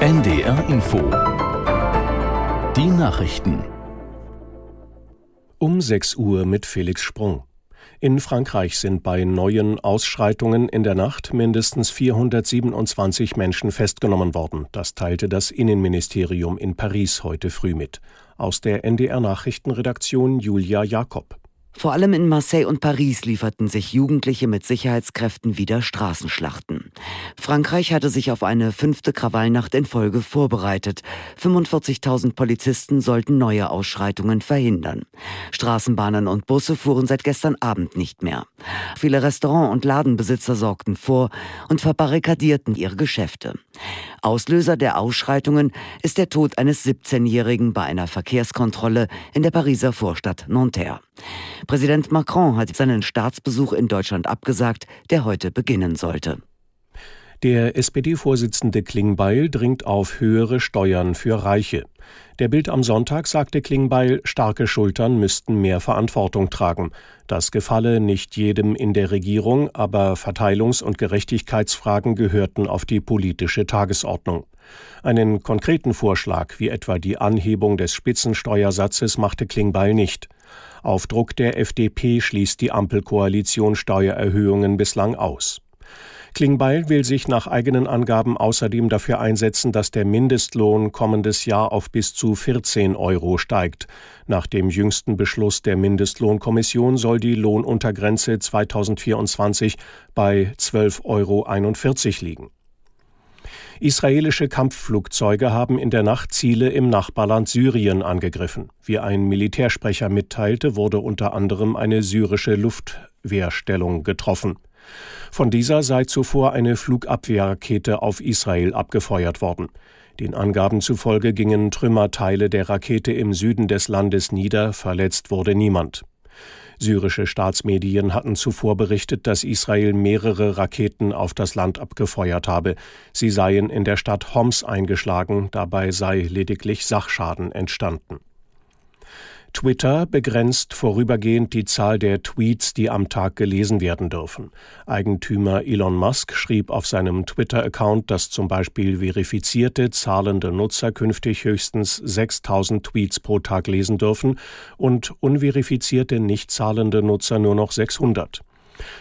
NDR Info Die Nachrichten um 6 Uhr mit Felix Sprung. In Frankreich sind bei neuen Ausschreitungen in der Nacht mindestens 427 Menschen festgenommen worden. Das teilte das Innenministerium in Paris heute früh mit. Aus der NDR Nachrichtenredaktion Julia Jakob. Vor allem in Marseille und Paris lieferten sich Jugendliche mit Sicherheitskräften wieder Straßenschlachten. Frankreich hatte sich auf eine fünfte Krawallnacht in Folge vorbereitet. 45.000 Polizisten sollten neue Ausschreitungen verhindern. Straßenbahnen und Busse fuhren seit gestern Abend nicht mehr. Viele Restaurant- und Ladenbesitzer sorgten vor und verbarrikadierten ihre Geschäfte. Auslöser der Ausschreitungen ist der Tod eines 17-Jährigen bei einer Verkehrskontrolle in der Pariser Vorstadt Nanterre. Präsident Macron hat seinen Staatsbesuch in Deutschland abgesagt, der heute beginnen sollte. Der SPD-Vorsitzende Klingbeil dringt auf höhere Steuern für Reiche. Der Bild am Sonntag sagte Klingbeil, starke Schultern müssten mehr Verantwortung tragen. Das gefalle nicht jedem in der Regierung, aber Verteilungs- und Gerechtigkeitsfragen gehörten auf die politische Tagesordnung. Einen konkreten Vorschlag, wie etwa die Anhebung des Spitzensteuersatzes, machte Klingbeil nicht. Auf Druck der FDP schließt die Ampelkoalition Steuererhöhungen bislang aus. Klingbeil will sich nach eigenen Angaben außerdem dafür einsetzen, dass der Mindestlohn kommendes Jahr auf bis zu 14 Euro steigt. Nach dem jüngsten Beschluss der Mindestlohnkommission soll die Lohnuntergrenze 2024 bei 12,41 Euro liegen. Israelische Kampfflugzeuge haben in der Nacht Ziele im Nachbarland Syrien angegriffen. Wie ein Militärsprecher mitteilte, wurde unter anderem eine syrische Luftwehrstellung getroffen. Von dieser sei zuvor eine Flugabwehrrakete auf Israel abgefeuert worden. Den Angaben zufolge gingen Trümmerteile der Rakete im Süden des Landes nieder, verletzt wurde niemand. Syrische Staatsmedien hatten zuvor berichtet, dass Israel mehrere Raketen auf das Land abgefeuert habe. Sie seien in der Stadt Homs eingeschlagen, dabei sei lediglich Sachschaden entstanden. Twitter begrenzt vorübergehend die Zahl der Tweets, die am Tag gelesen werden dürfen. Eigentümer Elon Musk schrieb auf seinem Twitter-Account, dass zum Beispiel verifizierte, zahlende Nutzer künftig höchstens 6000 Tweets pro Tag lesen dürfen und unverifizierte, nicht zahlende Nutzer nur noch 600.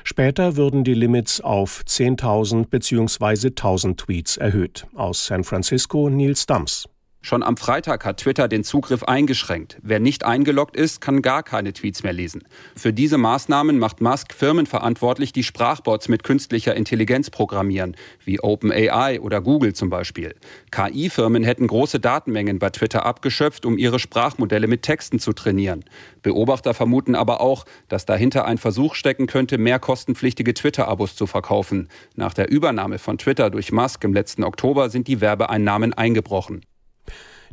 Später würden die Limits auf 10.000 bzw. 1.000 Tweets erhöht. Aus San Francisco Nils Dams. Schon am Freitag hat Twitter den Zugriff eingeschränkt. Wer nicht eingeloggt ist, kann gar keine Tweets mehr lesen. Für diese Maßnahmen macht Musk Firmen verantwortlich, die Sprachbots mit künstlicher Intelligenz programmieren, wie OpenAI oder Google zum Beispiel. KI-Firmen hätten große Datenmengen bei Twitter abgeschöpft, um ihre Sprachmodelle mit Texten zu trainieren. Beobachter vermuten aber auch, dass dahinter ein Versuch stecken könnte, mehr kostenpflichtige Twitter-Abos zu verkaufen. Nach der Übernahme von Twitter durch Musk im letzten Oktober sind die Werbeeinnahmen eingebrochen.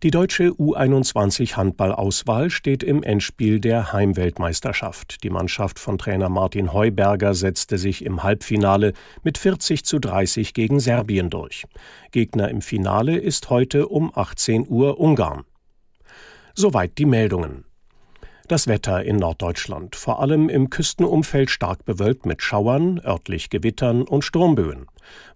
Die deutsche U21 Handballauswahl steht im Endspiel der Heimweltmeisterschaft. Die Mannschaft von Trainer Martin Heuberger setzte sich im Halbfinale mit 40 zu 30 gegen Serbien durch. Gegner im Finale ist heute um 18 Uhr Ungarn. Soweit die Meldungen. Das Wetter in Norddeutschland, vor allem im Küstenumfeld stark bewölkt mit Schauern, örtlich Gewittern und Sturmböen.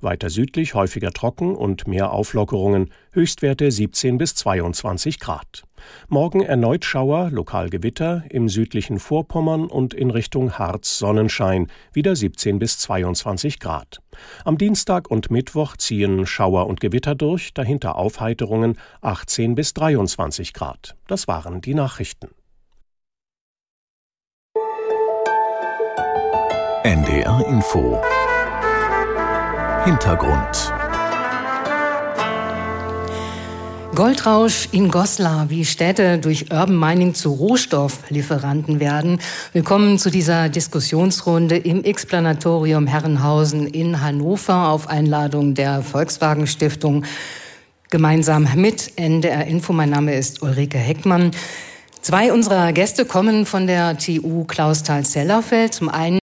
Weiter südlich häufiger trocken und mehr Auflockerungen, Höchstwerte 17 bis 22 Grad. Morgen erneut Schauer, lokal Gewitter, im südlichen Vorpommern und in Richtung Harz Sonnenschein, wieder 17 bis 22 Grad. Am Dienstag und Mittwoch ziehen Schauer und Gewitter durch, dahinter Aufheiterungen 18 bis 23 Grad. Das waren die Nachrichten. NDR Info Hintergrund Goldrausch in Goslar, wie Städte durch Urban Mining zu Rohstofflieferanten werden. Willkommen zu dieser Diskussionsrunde im Explanatorium Herrenhausen in Hannover auf Einladung der Volkswagen Stiftung. Gemeinsam mit NDR Info. Mein Name ist Ulrike Heckmann. Zwei unserer Gäste kommen von der TU Klausthal-Zellerfeld. Zum einen